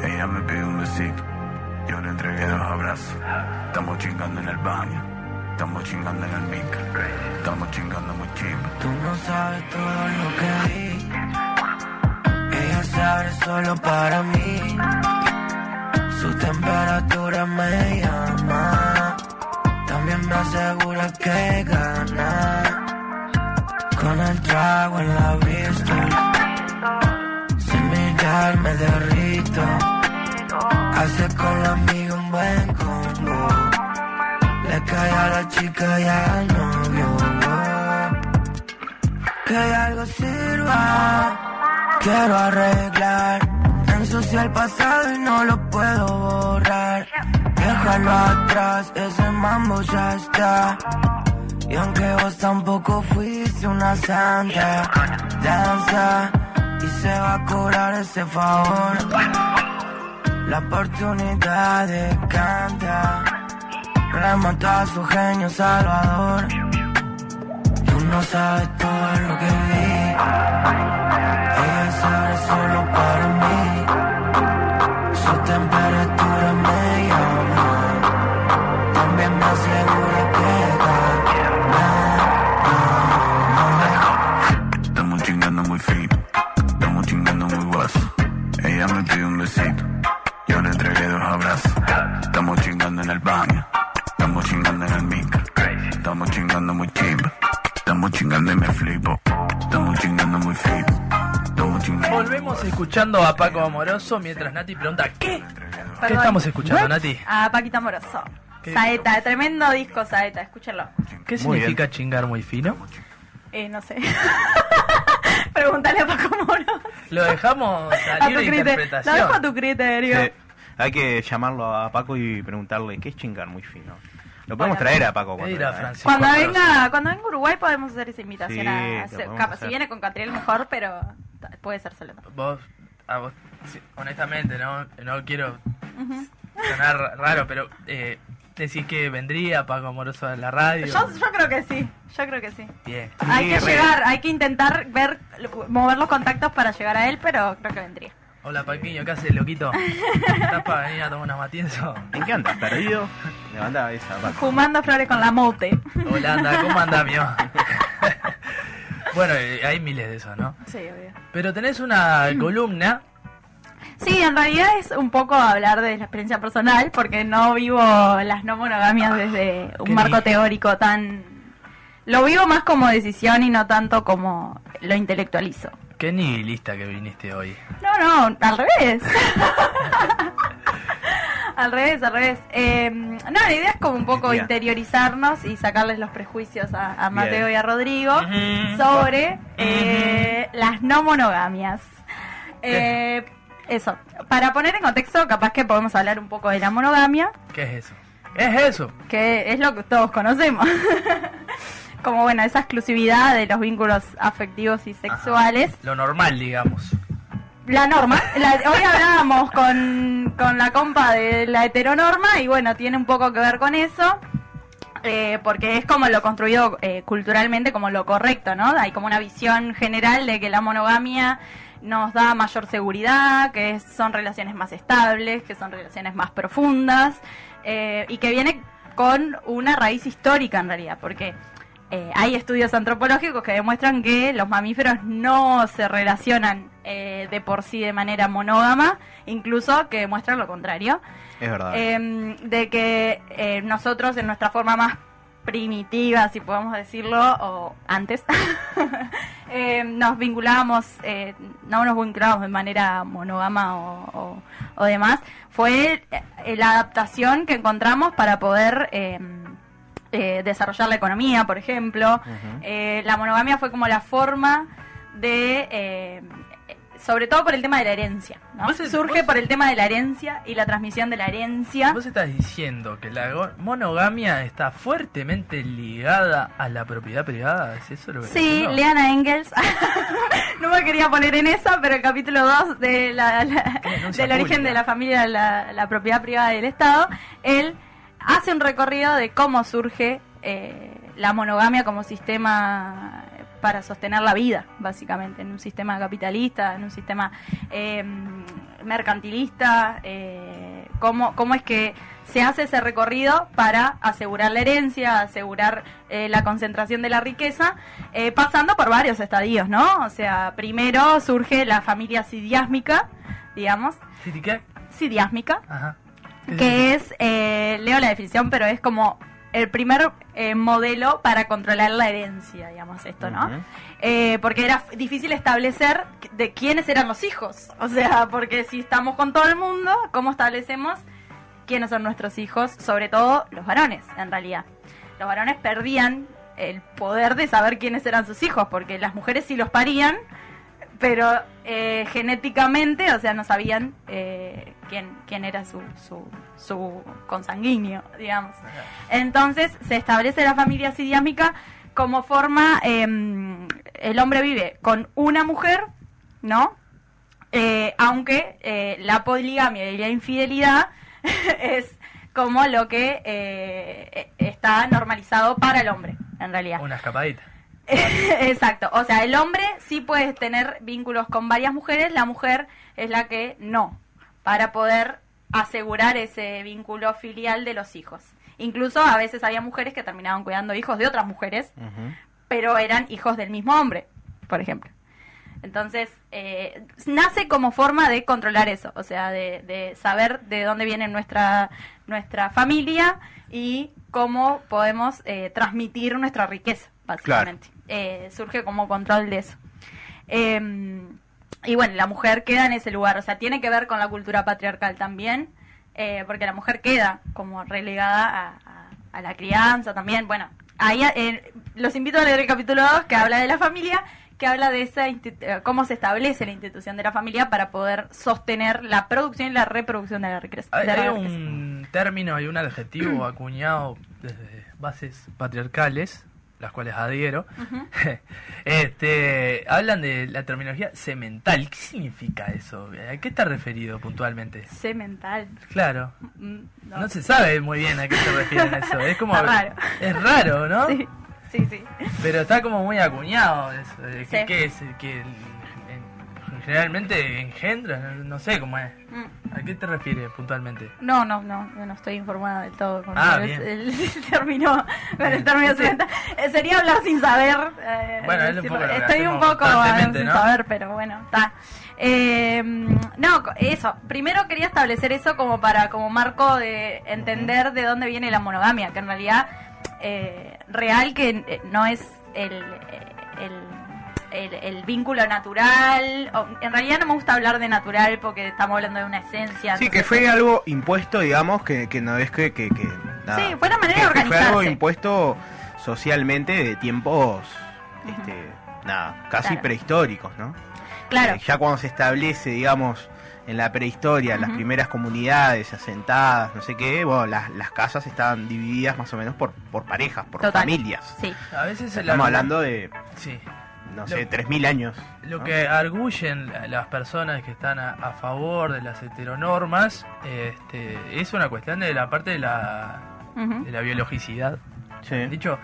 Ella me pide un besito. Yo le entregué dos abrazos. Estamos chingando en el baño. Estamos chingando en el micro. Estamos chingando muy chimbo. Tú no sabes todo lo que vi. Sabe solo para mí. Su temperatura me llama. También me asegura que gana. Con el trago en la vista. Sin mirar me derrito. Hace con la amiga un buen combo. Le cae a la chica y al novio. Que algo sirva. Quiero arreglar. Ensucia el pasado y no lo puedo borrar. Déjalo atrás, ese mambo ya está. Y aunque vos tampoco fuiste una santa, danza y se va a cobrar ese favor. La oportunidad de cantar remató a su genio salvador. Tú no sabes todo lo que vi. Escuchando a Paco Amoroso mientras Nati pregunta ¿Qué? ¿Qué estamos escuchando, Nati? A Paquita Moroso. ¿Qué? Saeta, tremendo disco Saeta, escúchenlo. ¿Qué Muy significa chingar muy fino? Eh, no sé. Pregúntale a Paco Moroso. Lo dejamos a A tu libre criterio. Lo interpretación. dejo a tu criterio. Sí. Hay que llamarlo a Paco y preguntarle qué es chingar muy fino. Lo podemos Bueno. traer a Paco ¿Qué cuando venga, ¿eh? Francisco Cuando Amoroso? venga, cuando venga a Uruguay podemos hacer esa invitación Sí, a podemos capaz, si viene con Catriel mejor, pero puede ser solo. Vos, a vos, sí, honestamente, no, no quiero sonar raro, pero eh, decís que vendría Paco Amoroso a la radio. Yo, yo creo que sí, yo creo que sí. Bien. Hay que re. llegar, hay que intentar ver, mover los contactos para llegar a él, pero creo que vendría. Hola Paquiño, ¿qué haces, loquito? ¿Estás para venir a tomar una matienzo? ¿En qué andas? ¿Perdido? Levanta esa, Paco. Fumando flores con la mote. Hola, anda, ¿cómo andás, mío? Bueno, eh, hay miles de esos, ¿no? Sí, obvio. Pero tenés una columna Sí, en realidad es un poco hablar de la experiencia personal, porque no vivo las no monogamias desde un marco teórico tan... Lo vivo más como decisión y no tanto como lo intelectualizo. Qué nihilista que viniste hoy. No, no, al revés. al revés, al revés. Eh, no, la idea es como un poco interiorizarnos y sacarles los prejuicios a, a Mateo y a Rodrigo sobre eh, las no monogamias. Eh, eso, para poner en contexto, capaz que podemos hablar un poco de la monogamia, ¿Qué es eso? ¿Qué es eso? que es lo que todos conocemos. como bueno, esa exclusividad de los vínculos afectivos y sexuales. Lo normal, digamos. La norma, la- hoy hablábamos con, con la compa de la heteronorma y bueno, tiene un poco que ver con eso, eh, porque es como lo construido eh, culturalmente como lo correcto, ¿no? Hay como una visión general de que la monogamia nos da mayor seguridad, que son relaciones más estables, que son relaciones más profundas eh, y que viene con una raíz histórica en realidad, porque eh, hay estudios antropológicos que demuestran que los mamíferos no se relacionan eh, de por sí de manera monógama, incluso que muestran lo contrario. Es verdad. Em, de que eh, nosotros en nuestra forma más primitiva, si podemos decirlo, o antes, eh, nos vinculábamos, eh, no nos vinculábamos de manera monógama o, o- o demás, fue la adaptación que encontramos para poder em, eh, desarrollar la economía, por ejemplo. Eh, la monogamia fue como la forma de... eh, sobre todo por el tema de la herencia. ¿no? Vos Surge vos- por el tema de la herencia y la transmisión de la herencia. Vos estás diciendo que la monogamia está fuertemente ligada a la propiedad privada, ¿es eso lo que Sí, entiendo? lean a Engels. no me quería poner en esa, pero el capítulo 2 de la, la- del origen pública. de la familia, la, la propiedad privada del Estado, él hace un recorrido de cómo surge eh, la monogamia como sistema para sostener la vida, básicamente, en un sistema capitalista, en un sistema eh, mercantilista, eh, cómo, cómo es que se hace ese recorrido para asegurar la herencia, asegurar eh, la concentración de la riqueza, eh, pasando por varios estadios, ¿no? O sea, primero surge la familia sidiásmica, digamos, ¿Sí, sí, qué? sidiásmica, Ajá. Que es, eh, leo la definición, pero es como el primer eh, modelo para controlar la herencia, digamos esto, ¿no? Eh, porque era difícil establecer de quiénes eran los hijos. O sea, porque si estamos con todo el mundo, ¿cómo establecemos quiénes son nuestros hijos? Sobre todo los varones, en realidad. Los varones perdían el poder de saber quiénes eran sus hijos, porque las mujeres sí los parían, pero eh, genéticamente, o sea, no sabían eh, quién, quién era su, su, su consanguíneo, digamos. Entonces se establece la familia sidiámica como forma, em, el hombre vive con una mujer, ¿no? Eh, aunque eh, la poligamia y la infidelidad es como lo que eh, está normalizado para el hombre, en realidad. Una escapadita. Exacto, o sea, el hombre sí puede tener vínculos con varias mujeres, la mujer es la que no, para poder asegurar ese vínculo filial de los hijos. Incluso a veces había mujeres que terminaban cuidando hijos de otras mujeres, pero eran hijos del mismo hombre, por ejemplo. Entonces, eh, nace como forma de controlar eso, o sea, de, de saber de dónde viene nuestra, nuestra familia y cómo podemos eh, transmitir nuestra riqueza, básicamente. Eh, surge como control de eso. Eh, y bueno, la mujer queda en ese lugar, o sea, tiene que ver con la cultura patriarcal también, eh, porque la mujer queda como relegada a, a- a la crianza también. Bueno, ahí eh, los invito a leer el capítulo 2 que habla de la familia, que habla de esa eh, cómo se establece la institución de la familia para poder sostener la producción y la reproducción de la riqueza. Hay, hay un término y un adjetivo acuñado desde bases patriarcales, las cuales adhiero. Este, hablan de la terminología semental. ¿Qué significa eso? ¿A qué está referido puntualmente? Semental. Claro. Mm, No. se sabe muy bien a qué se refieren eso. Es como raro. es raro, ¿no? Sí, sí, sí. Pero está como muy acuñado eso. de Sí. ¿Qué, qué es? En- generalmente engendra, no, sé cómo es. Mm. ¿A qué te refieres puntualmente? No, no, no, yo no estoy informada del todo con Ah, el, bien. el- el término, con el término semental. Eh, sería hablar sin saber. eh, Bueno, es un poco lo Estoy un poco sin saber, pero bueno, está. Eh, no, eso. Primero quería establecer eso como para como marco de entender de dónde viene la monogamia, que en realidad eh, real que eh, no es el, el el, el vínculo natural. o- en realidad no me gusta hablar de natural porque estamos hablando de una esencia. Sí, que fue algo impuesto, digamos, que, que no es que... que, que nada. Sí, fue una manera Que- de que Fue algo organizarse. impuesto socialmente de tiempos, este, nada, casi Claro. prehistóricos, ¿no? Claro. Eh, ya cuando se establece, digamos, en la prehistoria, las primeras comunidades asentadas, no sé qué, bueno, las, las casas estaban divididas más o menos por, por parejas, por Total. familias. Sí. A veces el Estamos hablando de, Sí. No Lo- sé, 3.000 años. Lo ¿no? que arguyen la- las personas que están a, a favor de las heteronormas este, es una cuestión de la parte de la, Ujú. de la biologicidad. Sí. Dicho,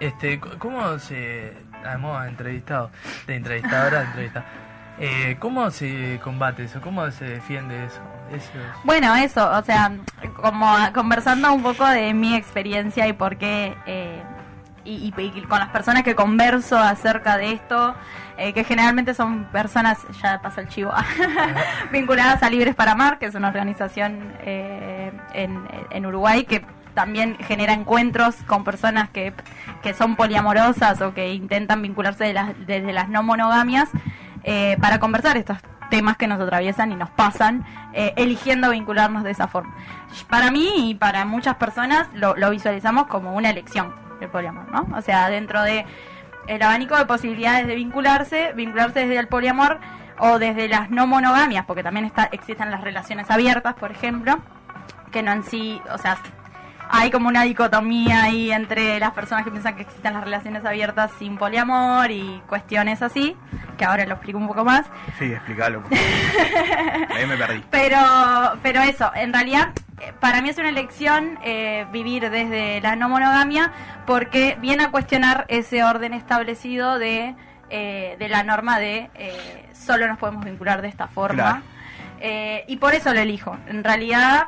este, ¿cómo se... A modo de entrevistado, de entrevistadora, de entrevista. Eh, ¿Cómo se combate eso? ¿Cómo se defiende eso? Eso es- Bueno, eso, o sea, como conversando un poco de mi experiencia y por qué eh, y, y- con las personas que converso acerca de esto, eh, que generalmente son personas, ya pasa el chivo, vinculadas a Libres para Amar, que es una organización eh, en, en Uruguay que también genera encuentros con personas que, que son poliamorosas o que intentan vincularse de las- desde las no monogamias eh, para conversar estos temas que nos atraviesan y nos pasan, eh, eligiendo vincularnos de esa forma. Para mí y para muchas personas lo, lo visualizamos como una elección el poliamor, ¿no? O sea, dentro de el abanico de posibilidades de vincularse, vincularse desde el poliamor o desde las no monogamias, porque también está, existen las relaciones abiertas, por ejemplo, que no en sí, o sea, hay como una dicotomía ahí entre las personas que piensan que existen las relaciones abiertas sin poliamor y cuestiones así, que ahora lo explico un poco más. Sí, explícalo. Ahí me perdí. Pero, pero eso, en realidad, eh, para mí es una elección eh, vivir desde la no monogamia porque viene a cuestionar ese orden establecido de, eh, de la norma de eh, solo nos podemos vincular de esta forma. Claro. Y por eso lo elijo. En realidad,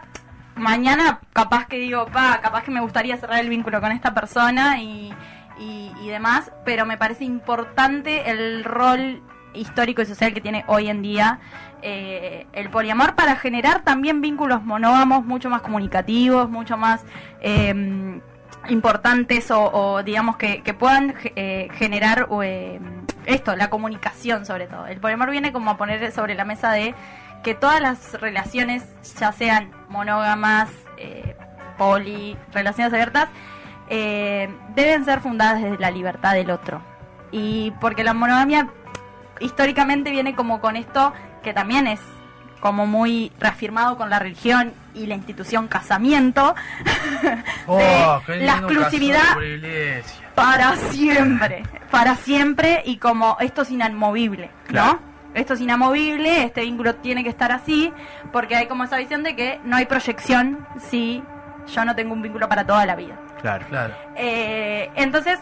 mañana capaz que digo, pa, capaz que me gustaría cerrar el vínculo con esta persona y, demás, pero me parece importante el rol histórico y social que tiene hoy en día eh, el poliamor para generar también vínculos monógamos mucho más comunicativos, mucho más eh, importantes o, o digamos que, que puedan eh, generar eh, esto, la comunicación sobre todo. El poliamor viene como a poner sobre la mesa de que todas las relaciones, ya sean monógamas, eh, poli, relaciones abiertas, eh, deben ser fundadas desde la libertad del otro. Y porque la monogamia históricamente viene como con esto que también es como muy reafirmado con la religión y la institución casamiento, Oh, de la exclusividad para siempre, para siempre y como esto es inamovible, ¿no? Esto es inamovible, este vínculo tiene que estar así, porque hay como esa visión de que no hay proyección si yo no tengo un vínculo para toda la vida. Claro. Claro. Eh, entonces,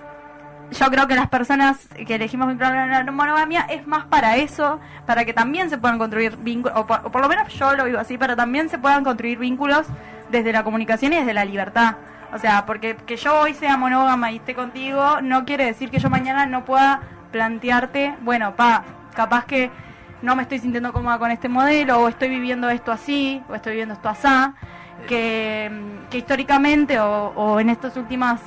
yo creo que las personas que elegimos vincular en la monogamia es más para eso, para que también se puedan construir vínculos, o por, o por lo menos yo lo vivo así, pero también se puedan construir vínculos desde la comunicación y desde la libertad. O sea, porque que yo hoy sea monógama y esté contigo no quiere decir que yo mañana no pueda plantearte, bueno, pa, capaz que no me estoy sintiendo cómoda con este modelo, o estoy viviendo esto así, o estoy viviendo esto asá, que, que históricamente o, o en estos últimos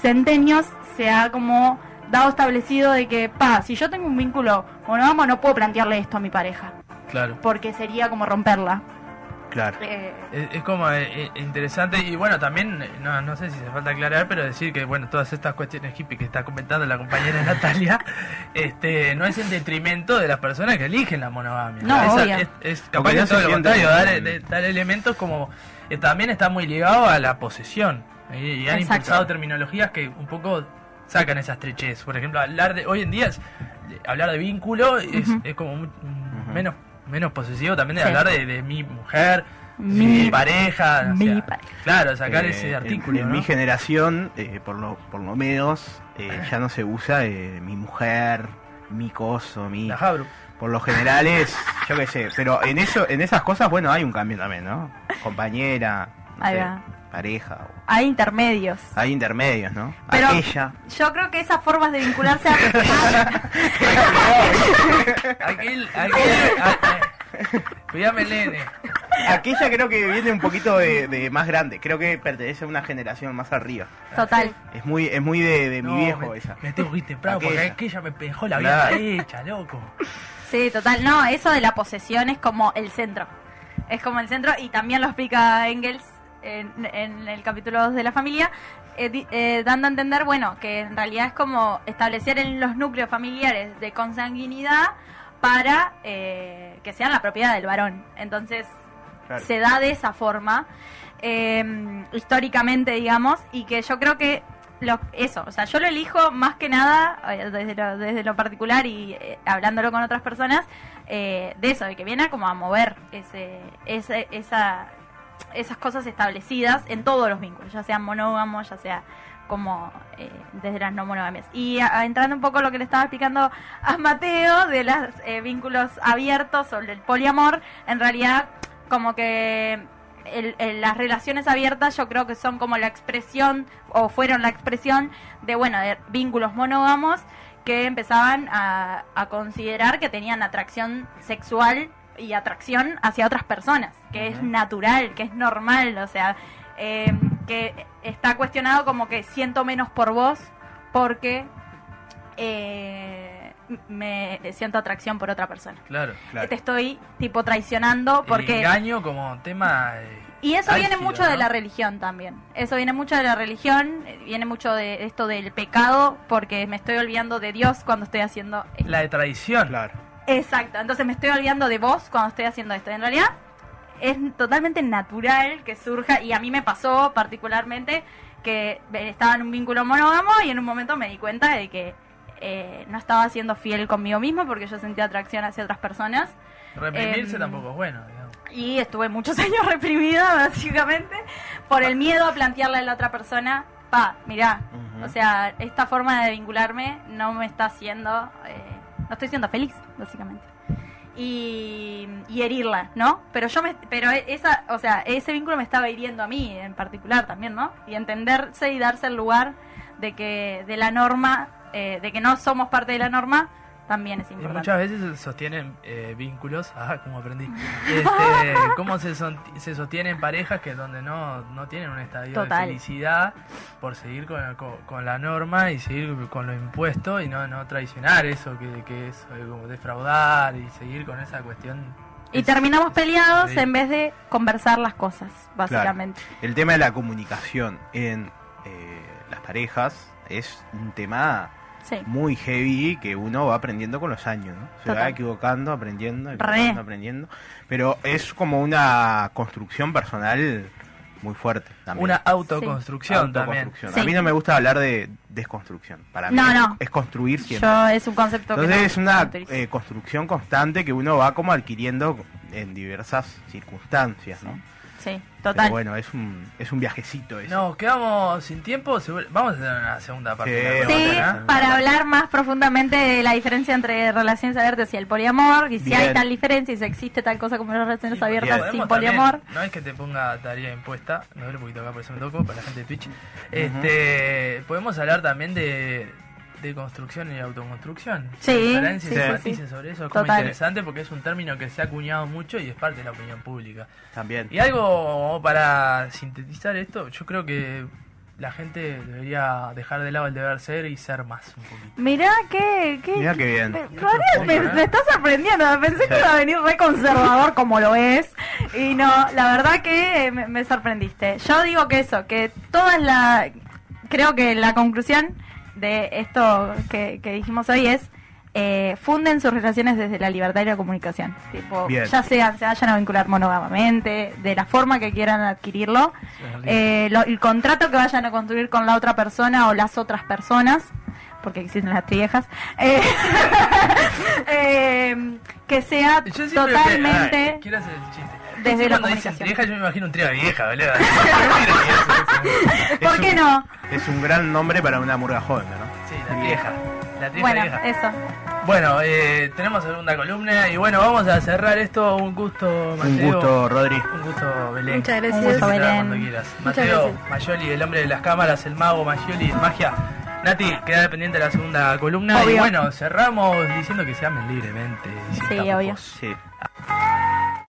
centenios se ha como dado establecido de que, pa, si yo tengo un vínculo monógamo no puedo plantearle esto a mi pareja, Claro. porque sería como romperla. Claro. Eh, Es, es como eh, eh, interesante y bueno, también, no, no sé si hace falta aclarar, pero decir que bueno, todas estas cuestiones hippie que está comentando la compañera Natalia, este no es en detrimento de las personas que eligen la monogamia. No, Esa- obvio. es, es capaz se todo lo contrario, dar, de- dar elementos como eh, también está muy ligado a la posesión. Y, y han Exacto. impulsado terminologías que un poco sacan esa estrechez. Por ejemplo, hablar de hoy en día es- hablar de vínculo es, es como muy- mm, menos menos posesivo también de Sí. hablar de, de mi mujer, Mi- mi pareja, o mi sea, pareja. claro, sacar Eh, ese artículo. En, ¿no? mi generación, eh, por, lo, por lo menos, eh, ya no se usa eh, mi mujer, mi coso, mi... La Jabru. Por lo general es, yo qué sé, pero en eso, en esas cosas, bueno, hay un cambio también, ¿no? Compañera, no Ahí sé, va. Pareja, o- hay intermedios. hay intermedios, ¿no? Pero- Aquella. Yo creo que esas formas de vincularse a... Aquel, aquel, a- cuídame, Lene. Aquella creo que viene un poquito de, de más grande, creo que pertenece a una generación más arriba. Total. Es muy, es muy de, de mi No, viejo me, esa. Me tengo que ir temprano porque Aquella. aquella me dejó la vida Claro. hecha, loco. Sí, total. No, eso de la posesión es como el centro. Es como el centro y también lo explica Engels en, en el capítulo 2 de la familia, eh, eh, dando a entender, bueno, que en realidad es como establecer en los núcleos familiares de consanguinidad para eh, que sean la propiedad del varón. Entonces, Claro. se da de esa forma, eh, históricamente, digamos, y que yo creo que lo, eso, o sea, yo lo elijo más que nada desde lo, desde lo particular y eh, hablándolo con otras personas, eh, de eso, de que viene como a mover ese, ese, esa, esas cosas establecidas en todos los vínculos, ya sean monógamos, ya sea como eh, desde las no monogamias. Y entrando un poco a lo que le estaba explicando a Mateo de los vínculos abiertos sobre el poliamor, en realidad como que las relaciones abiertas yo creo que son como la expresión, o fueron la expresión de, bueno, de vínculos monógamos que empezaban a considerar que tenían atracción sexual y atracción hacia otras personas, que es natural, que es normal, o sea, eh, que está cuestionado como que siento menos por vos porque eh, me siento atracción por otra persona. Claro. Claro. Te estoy tipo traicionando El porque... engaño como tema. eh, Y eso viene álgido, mucho de la religión también. Eso viene mucho de la religión, eh, viene mucho de esto del pecado, porque me estoy olvidando de Dios cuando estoy haciendo esto. La de traición. Claro. Exacto, entonces me estoy olvidando de vos cuando estoy haciendo esto. En realidad es totalmente natural que surja, y a mí me pasó particularmente que estaba en un vínculo monógamo y en un momento me di cuenta de que eh, no estaba siendo fiel conmigo mismo porque yo sentía atracción hacia otras personas. Reprimirse Em, tampoco es bueno, digamos. Y estuve muchos años reprimida, básicamente, por el miedo a plantearle a la otra persona, pa, mirá, o sea, esta forma de vincularme no me está haciendo, eh, no estoy siendo feliz, básicamente. Y, y herirla, ¿no? Pero yo me, pero esa, o sea, ese vínculo me estaba hiriendo a mí en particular también, ¿no? Y entenderse y darse el lugar de que de la norma, eh, de que no somos parte de la norma, también es Y importante. muchas veces sostienen eh, vínculos, ah, como aprendí, este, cómo se, son- se sostienen parejas que donde no, no tienen un estadio Total. de felicidad por seguir con, con, con la norma y seguir con lo impuesto y no, no traicionar eso que, que es eh, como defraudar y seguir con esa cuestión. Y Es- terminamos peleados Sí. en vez de conversar las cosas, básicamente. El tema de la comunicación en eh, las parejas es un tema Sí. muy heavy que uno va aprendiendo con los años, ¿no? Se va equivocando, aprendiendo, Re. equivocando, aprendiendo. Pero es como una construcción personal muy fuerte también. Una autoconstrucción también. Sí. A mí no me gusta hablar de desconstrucción. Para mí No, es, no. es construir siempre. Yo es un concepto que Entonces no- es una eh, construcción constante que uno va como adquiriendo en diversas circunstancias, ¿no? Sí, Pero total. bueno, es un, es un viajecito eso. Nos quedamos sin tiempo, seguro- vamos a hacer una segunda parte. Sí, Sí, ¿no? para hablar más profundamente de la diferencia entre relaciones abiertas y el poliamor, y si Bien. hay tal diferencia y si existe tal cosa como las relaciones Sí, abiertas sin también, poliamor. no es que te ponga tarea impuesta, me duele un poquito acá por eso me toco, para la gente de Twitch. Este, podemos hablar también de, de construcción y autoconstrucción. Sí, Diferencias sí, y matices sí. sobre eso es interesante porque es un término que se ha acuñado mucho y es parte de la opinión pública. También. Y algo para sintetizar esto, yo creo que la gente debería dejar de lado el deber ser y ser más un poquito. Mirá qué, qué, Mirá qué bien. Me, me, ¿eh? me está sorprendiendo. Pensé que iba a venir re conservador como lo es. Y no, la verdad que me, me sorprendiste. Yo digo que eso, que toda la. Creo que la conclusión de esto que, que dijimos hoy es. eh, funden sus relaciones desde la libertad y la comunicación. Tipo, Bien. ya sean, se vayan a vincular monógamamente, de la forma que quieran adquirirlo. Eh, lo- el contrato que vayan a construir con la otra persona o las otras personas, porque existen las triejas, eh, eh, que sea Yo totalmente que- ah, quiero hacer el chiste. Desde Sí, la cuando dicen comunicación. vieja, yo me imagino un trío de vieja, boludo. ¿Por qué un- no? Es un gran nombre para una murga joven, ¿no? Sí, la vieja. La trieja Bueno, vieja. eso. Bueno, eh, tenemos segunda columna y bueno, vamos a cerrar esto. Un gusto, Un Mateo. gusto, Rodri. Un gusto, Belén. Muchas gracias. Un gusto, Belén. Cuando quieras. Mateo. Mayoli, el hombre de las cámaras, el mago, Mayoli, magia. Nati, queda pendiente de la segunda columna. Y bueno, cerramos diciendo que se amen libremente. Sí, obvio. Sí.